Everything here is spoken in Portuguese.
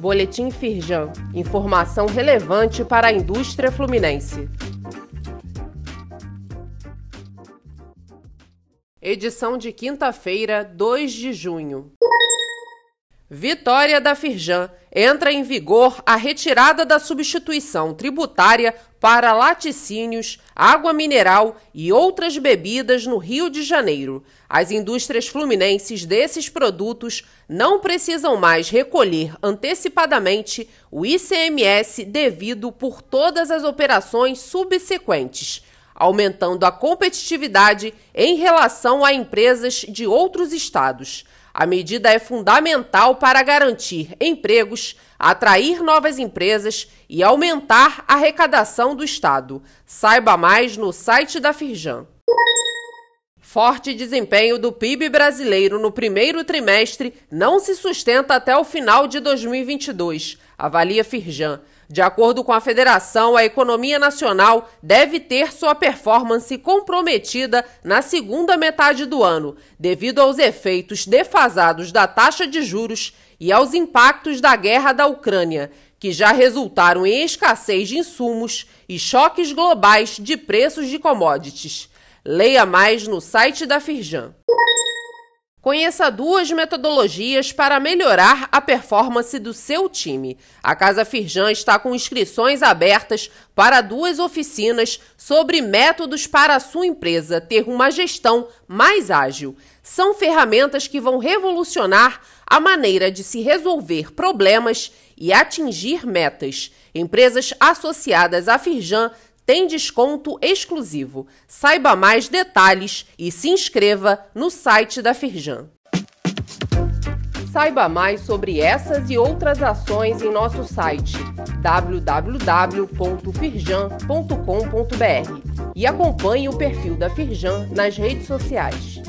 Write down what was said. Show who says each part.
Speaker 1: Boletim Firjan. Informação relevante para a indústria fluminense. Edição de quinta-feira, 2 de junho. Vitória da Firjan. Entra em vigor a retirada da substituição tributária para laticínios, água mineral e outras bebidas no Rio de Janeiro. As indústrias fluminenses desses produtos não precisam mais recolher antecipadamente o ICMS devido por todas as operações subsequentes, aumentando a competitividade em relação a empresas de outros estados. A medida é fundamental para garantir empregos, atrair novas empresas e aumentar a arrecadação do Estado. Saiba mais no site da Firjan. Forte desempenho do PIB brasileiro no primeiro trimestre não se sustenta até o final de 2022, avalia Firjan. De acordo com a federação, a economia nacional deve ter sua performance comprometida na segunda metade do ano, devido aos efeitos defasados da taxa de juros e aos impactos da guerra da Ucrânia, que já resultaram em escassez de insumos e choques globais de preços de commodities. Leia mais no site da Firjan. Conheça duas metodologias para melhorar a performance do seu time. A Casa Firjan está com inscrições abertas para duas oficinas sobre métodos para a sua empresa ter uma gestão mais ágil. São ferramentas que vão revolucionar a maneira de se resolver problemas e atingir metas. Empresas associadas à Firjan tem desconto exclusivo. Saiba mais detalhes e se inscreva no site da Firjan. Saiba mais sobre essas e outras ações em nosso site www.firjan.com.br e acompanhe o perfil da Firjan nas redes sociais.